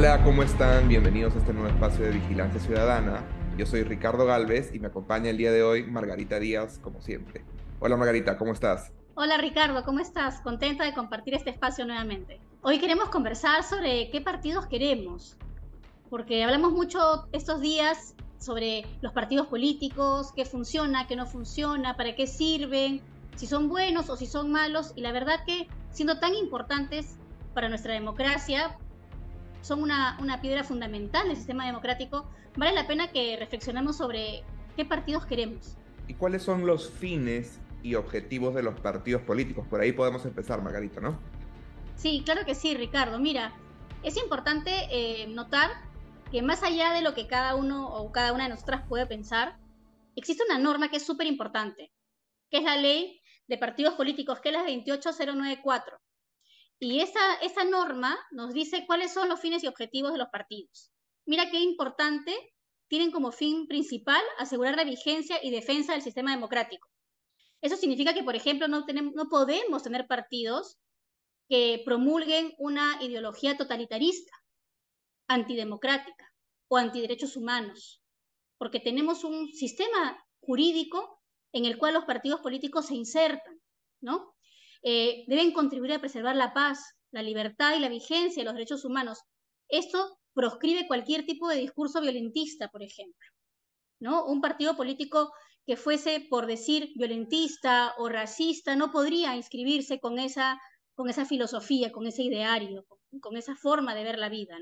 Hola, ¿cómo están? Bienvenidos a este nuevo espacio de Vigilancia Ciudadana. Yo soy Ricardo Galvez y me acompaña el día de hoy Margarita Díaz, como siempre. Hola Margarita, ¿cómo estás? Hola Ricardo, ¿cómo estás? Contenta de compartir este espacio nuevamente. Hoy queremos conversar sobre qué partidos queremos, porque hablamos mucho estos días sobre los partidos políticos, qué funciona, qué no funciona, para qué sirven, si son buenos o si son malos, y la verdad que siendo tan importantes para nuestra democracia, son una, una piedra fundamental del sistema democrático, vale la pena que reflexionemos sobre qué partidos queremos. ¿Y cuáles son los fines y objetivos de los partidos políticos? Por ahí podemos empezar, Margarita, ¿no? Sí, claro que sí, Ricardo. Mira, es importante eh, notar que más allá de lo que cada uno o cada una de nosotras puede pensar, existe una norma que es súper importante, que es la ley de partidos políticos, que es la 28094. Y esa, esa norma nos dice cuáles son los fines y objetivos de los partidos. Mira qué importante, tienen como fin principal asegurar la vigencia y defensa del sistema democrático. Eso significa que, por ejemplo, no, tenemos, no podemos tener partidos que promulguen una ideología totalitarista, antidemocrática o antiderechos humanos, porque tenemos un sistema jurídico en el cual los partidos políticos se insertan, ¿no? Eh, deben contribuir a preservar la paz, la libertad y la vigencia de los derechos humanos. Esto proscribe cualquier tipo de discurso violentista, por ejemplo. ¿no? Un partido político que fuese, por decir, violentista o racista, no podría inscribirse con esa, con esa filosofía, con ese ideario, con, esa forma de ver la vida.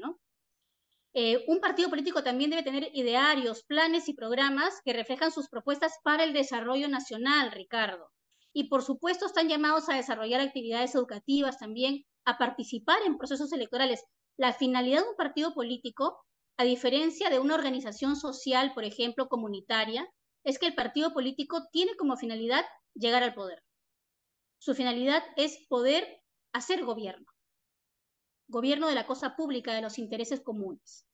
Eh, un partido político también debe tener idearios, planes y programas que reflejan sus propuestas para el desarrollo nacional, Ricardo y por supuesto están llamados a desarrollar actividades educativas también, a participar en procesos electorales. La finalidad de un partido político, a diferencia de una organización social, por ejemplo, comunitaria, es que el partido político tiene como finalidad llegar al poder. Su finalidad es poder hacer gobierno, gobierno de la cosa pública, de los intereses comunes.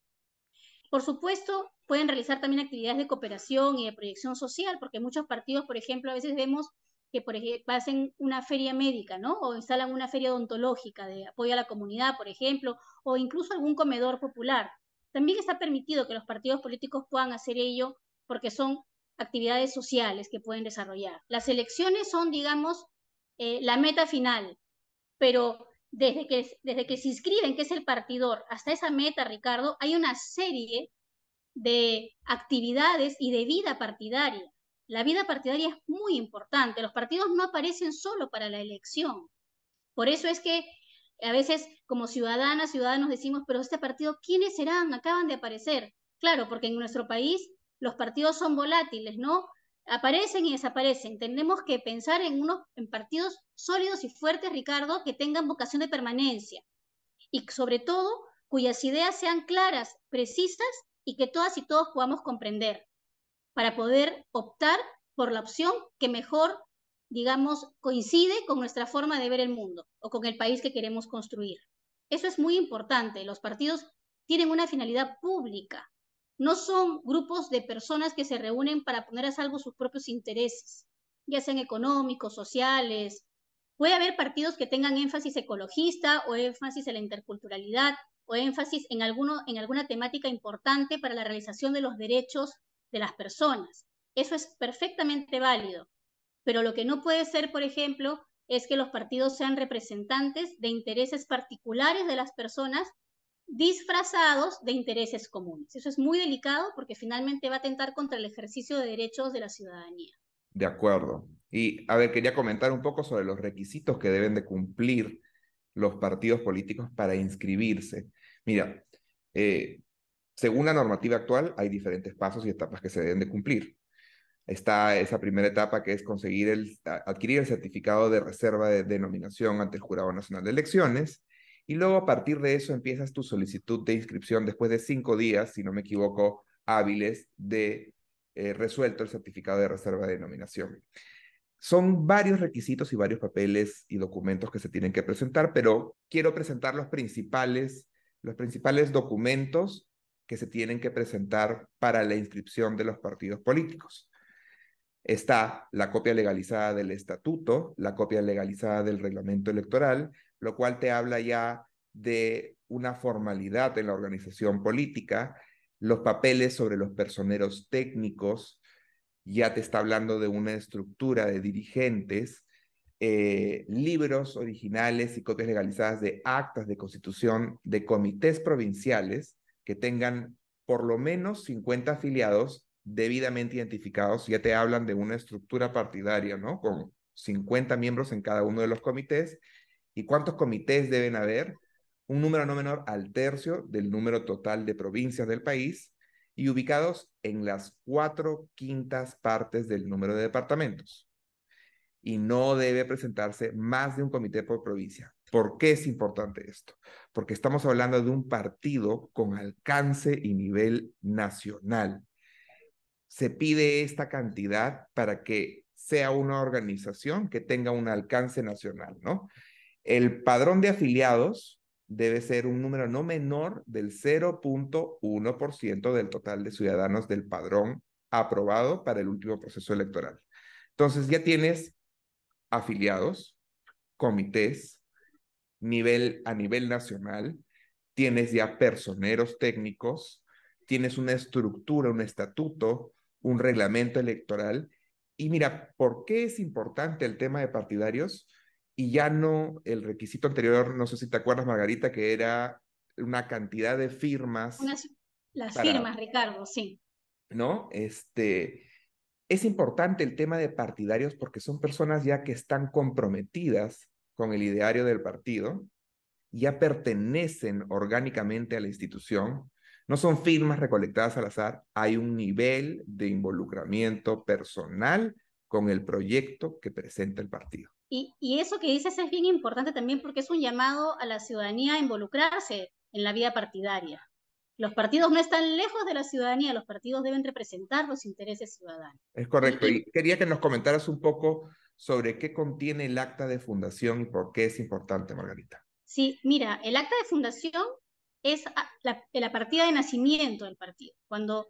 Por supuesto, pueden realizar también actividades de cooperación y de proyección social, porque muchos partidos, por ejemplo, a veces vemos que, por ejemplo, hacen una feria médica, ¿no? O instalan una feria odontológica de apoyo a la comunidad, por ejemplo, o incluso algún comedor popular. También está permitido que los partidos políticos puedan hacer ello porque son actividades sociales que pueden desarrollar. Las elecciones son, digamos, eh, la meta final, pero desde que, desde que se inscriben, que es el partidor, hasta esa meta, Ricardo, hay una serie de actividades y de vida partidaria la vida partidaria es muy importante. Los partidos no aparecen solo para la elección. Por eso es que a veces como ciudadanas, ciudadanos decimos, pero este partido, ¿quiénes serán? Acaban de aparecer. Claro, porque en nuestro país los partidos son volátiles, ¿no? Aparecen y desaparecen. Tenemos que pensar en unos en partidos sólidos y fuertes, Ricardo, que tengan vocación de permanencia. Y sobre todo, cuyas ideas sean claras, precisas y que todas y todos podamos comprender para poder optar por la opción que mejor, digamos, coincide con nuestra forma de ver el mundo o con el país que queremos construir. Eso es muy importante. Los partidos tienen una finalidad pública. No son grupos de personas que se reúnen para poner a salvo sus propios intereses, ya sean económicos, sociales. Puede haber partidos que tengan énfasis ecologista o énfasis en la interculturalidad o énfasis en, alguno, en alguna temática importante para la realización de los derechos de las personas. Eso es perfectamente válido. Pero lo que no puede ser, por ejemplo, es que los partidos sean representantes de intereses particulares de las personas disfrazados de intereses comunes. Eso es muy delicado porque finalmente va a atentar contra el ejercicio de derechos de la ciudadanía. De acuerdo. Y a ver, quería comentar un poco sobre los requisitos que deben de cumplir los partidos políticos para inscribirse. Mira, eh, según la normativa actual, hay diferentes pasos y etapas que se deben de cumplir. Está esa primera etapa que es conseguir el, adquirir el certificado de reserva de denominación ante el Jurado Nacional de Elecciones y luego a partir de eso empiezas tu solicitud de inscripción después de cinco días, si no me equivoco, hábiles de eh, resuelto el certificado de reserva de denominación. Son varios requisitos y varios papeles y documentos que se tienen que presentar, pero quiero presentar los principales, los principales documentos que se tienen que presentar para la inscripción de los partidos políticos. Está la copia legalizada del estatuto, la copia legalizada del reglamento electoral, lo cual te habla ya de una formalidad en la organización política, los papeles sobre los personeros técnicos, ya te está hablando de una estructura de dirigentes, eh, libros originales y copias legalizadas de actas de constitución de comités provinciales que tengan por lo menos 50 afiliados debidamente identificados. Ya te hablan de una estructura partidaria, ¿no? Con 50 miembros en cada uno de los comités. ¿Y cuántos comités deben haber? Un número no menor al tercio del número total de provincias del país y ubicados en las cuatro quintas partes del número de departamentos. Y no debe presentarse más de un comité por provincia. ¿Por qué es importante esto? Porque estamos hablando de un partido con alcance y nivel nacional. Se pide esta cantidad para que sea una organización que tenga un alcance nacional, ¿no? El padrón de afiliados debe ser un número no menor del 0.1% del total de ciudadanos del padrón aprobado para el último proceso electoral. Entonces ya tienes afiliados, comités, nivel, a nivel nacional, tienes ya personeros técnicos, tienes una estructura, un estatuto, un reglamento electoral. Y mira, ¿por qué es importante el tema de partidarios? y ya no el requisito anterior, no sé si te acuerdas, Margarita, que era una cantidad de firmas. las firmas, Ricardo, sí. ¿No? Este, es importante el tema de partidarios porque son personas ya que están comprometidas con el ideario del partido, ya pertenecen orgánicamente a la institución, no son firmas recolectadas al azar, hay un nivel de involucramiento personal con el proyecto que presenta el partido. Y, eso que dices es bien importante también porque es un llamado a la ciudadanía a involucrarse en la vida partidaria. Los partidos no están lejos de la ciudadanía, los partidos deben representar los intereses ciudadanos. Es correcto. Y, quería que nos comentaras un poco sobre qué contiene el acta de fundación y por qué es importante, Margarita. Sí, mira, el acta de fundación es la, partida de nacimiento del partido. Cuando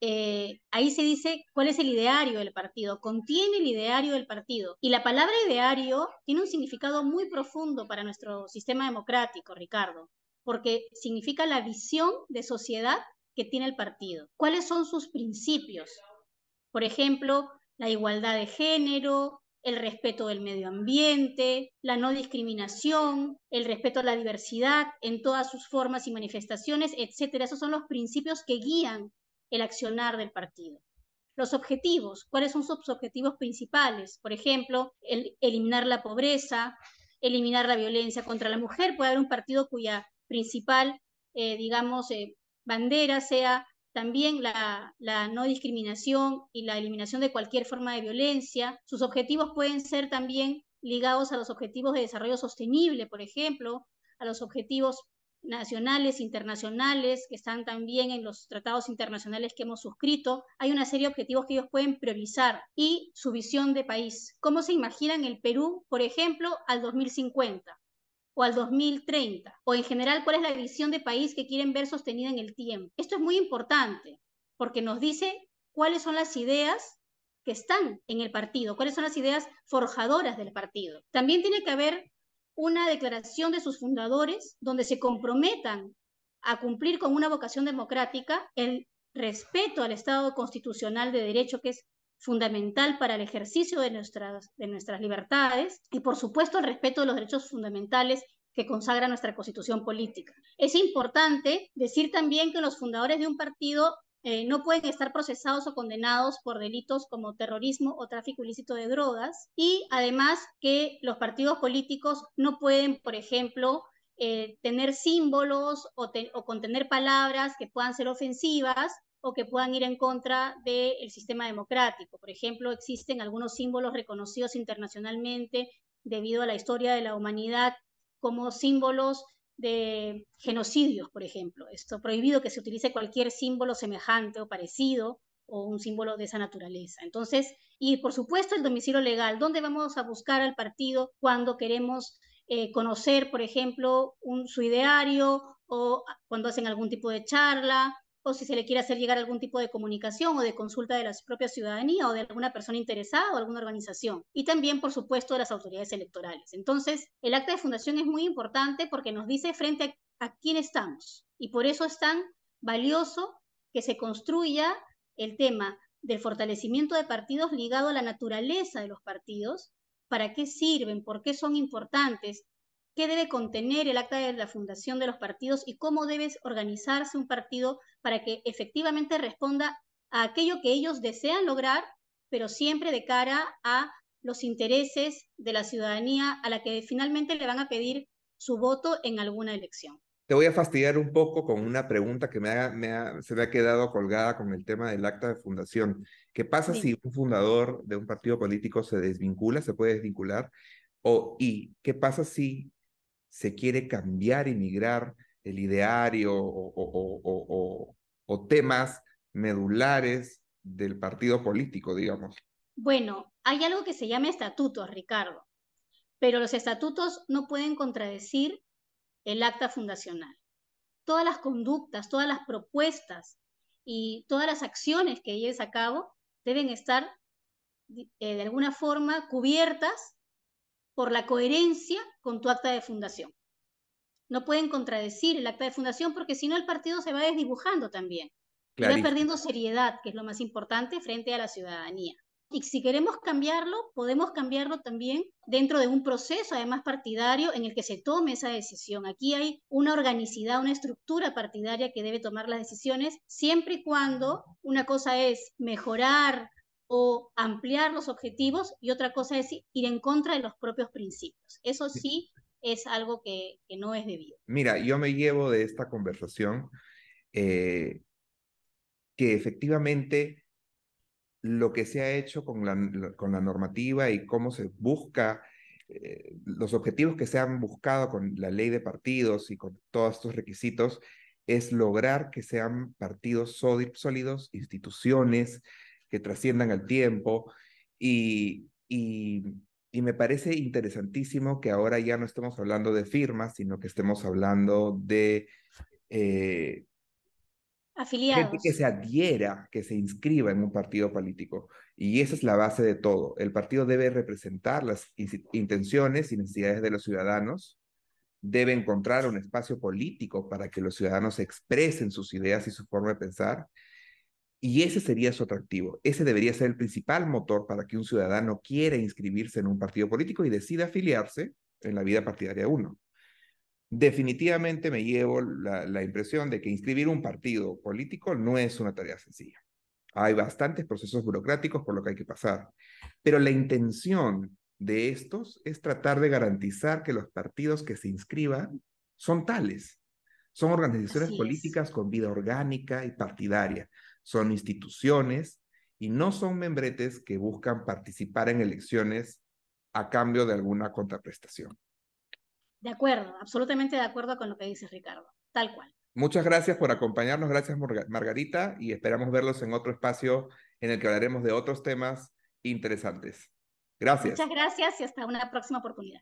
eh, ahí se dice cuál es el ideario del partido, contiene el ideario del partido. Y la palabra ideario tiene un significado muy profundo para nuestro sistema democrático, Ricardo, porque significa la visión de sociedad que tiene el partido. ¿Cuáles son sus principios? Por ejemplo, la igualdad de género, el respeto del medio ambiente, la no discriminación, el respeto a la diversidad en todas sus formas y manifestaciones, etcétera. Esos son los principios que guían el accionar del partido. Los objetivos, ¿cuáles son sus objetivos principales? Por ejemplo, el, eliminar la pobreza, eliminar la violencia contra la mujer. Puede haber un partido cuya principal, eh, digamos, eh, bandera sea también la, no discriminación y la eliminación de cualquier forma de violencia. Sus objetivos pueden ser también ligados a los objetivos de desarrollo sostenible, por ejemplo, a los objetivos nacionales, internacionales, que están también en los tratados internacionales que hemos suscrito. Hay una serie de objetivos que ellos pueden priorizar y su visión de país. ¿Cómo se imaginan el Perú, por ejemplo, al 2050? O al 2030, o en general cuál es la visión de país que quieren ver sostenida en el tiempo. Esto es muy importante porque nos dice cuáles son las ideas que están en el partido, cuáles son las ideas forjadoras del partido. También tiene que haber una declaración de sus fundadores donde se comprometan a cumplir con una vocación democrática, el respeto al Estado constitucional de derecho que es fundamental para el ejercicio de nuestras, de nuestras libertades y por supuesto el respeto de los derechos fundamentales que consagra nuestra constitución política. Es importante decir también que los fundadores de un partido eh, no pueden estar procesados o condenados por delitos como terrorismo o tráfico ilícito de drogas y además que los partidos políticos no pueden, por ejemplo, eh, tener símbolos o, o, contener palabras que puedan ser ofensivas o que puedan ir en contra del sistema democrático. Por ejemplo, existen algunos símbolos reconocidos internacionalmente debido a la historia de la humanidad como símbolos de genocidios, por ejemplo. Esto prohibido que se utilice cualquier símbolo semejante o parecido o un símbolo de esa naturaleza. Entonces, y por supuesto el domicilio legal, ¿dónde vamos a buscar al partido cuando queremos eh, conocer, por ejemplo, un, su ideario o cuando hacen algún tipo de charla o si se le quiere hacer llegar algún tipo de comunicación o de consulta de la propia ciudadanía o de alguna persona interesada o alguna organización. Y también, por supuesto, de las autoridades electorales. Entonces, el acta de fundación es muy importante porque nos dice frente a a quién estamos. Y por eso es tan valioso que se construya el tema del fortalecimiento de partidos ligado a la naturaleza de los partidos, para qué sirven, por qué son importantes, qué debe contener el acta de la fundación de los partidos y cómo debe organizarse un partido para que efectivamente responda a aquello que ellos desean lograr, pero siempre de cara a los intereses de la ciudadanía a la que finalmente le van a pedir su voto en alguna elección. Te voy a fastidiar un poco con una pregunta que me, se me ha quedado colgada con el tema del acta de fundación. ¿Qué pasa si un fundador de un partido político se desvincula, se puede desvincular? O, ¿Y qué pasa si se quiere cambiar y migrar el ideario o, temas medulares del partido político, digamos? Bueno, hay algo que se llama estatutos, Ricardo, pero los estatutos no pueden contradecir el acta fundacional. Todas las conductas, todas las propuestas y todas las acciones que lleves a cabo deben estar eh, de alguna forma cubiertas por la coherencia con tu acta de fundación. No pueden contradecir el acta de fundación porque si no el partido se va desdibujando también. Va perdiendo seriedad, que es lo más importante, frente a la ciudadanía. Y si queremos cambiarlo, podemos cambiarlo también dentro de un proceso, además partidario, en el que se tome esa decisión. Aquí hay una organicidad, una estructura partidaria que debe tomar las decisiones, siempre y cuando una cosa es mejorar o ampliar los objetivos y otra cosa es ir en contra de los propios principios. Eso sí es algo que, no es debido. Mira, yo me llevo de esta conversación eh, que efectivamente lo que se ha hecho con la, con la normativa y cómo se busca, eh, los objetivos que se han buscado con la ley de partidos y con todos estos requisitos, es lograr que sean partidos sólidos, instituciones que trasciendan el tiempo y, y, me parece interesantísimo que ahora ya no estemos hablando de firmas, sino que estemos hablando de eh, Afiliados. que se adhiera, que se inscriba en un partido político. Y esa es la base de todo. El partido debe representar las intenciones y necesidades de los ciudadanos, debe encontrar un espacio político para que los ciudadanos expresen sus ideas y su forma de pensar. Y ese sería su atractivo. Ese debería ser el principal motor para que un ciudadano quiera inscribirse en un partido político y decida afiliarse en la vida partidaria uno definitivamente me llevo la, impresión de que inscribir un partido político no es una tarea sencilla. Hay bastantes procesos burocráticos por lo que hay que pasar, pero la intención de estos es tratar de garantizar que los partidos que se inscriban son tales. Son organizaciones políticas con vida orgánica y partidaria. Son instituciones y no son membretes que buscan participar en elecciones a cambio de alguna contraprestación. De acuerdo, absolutamente de acuerdo con lo que dice Ricardo, tal cual. Muchas gracias por acompañarnos, gracias Margarita, y esperamos verlos en otro espacio en el que hablaremos de otros temas interesantes. Gracias. Muchas gracias y hasta una próxima oportunidad.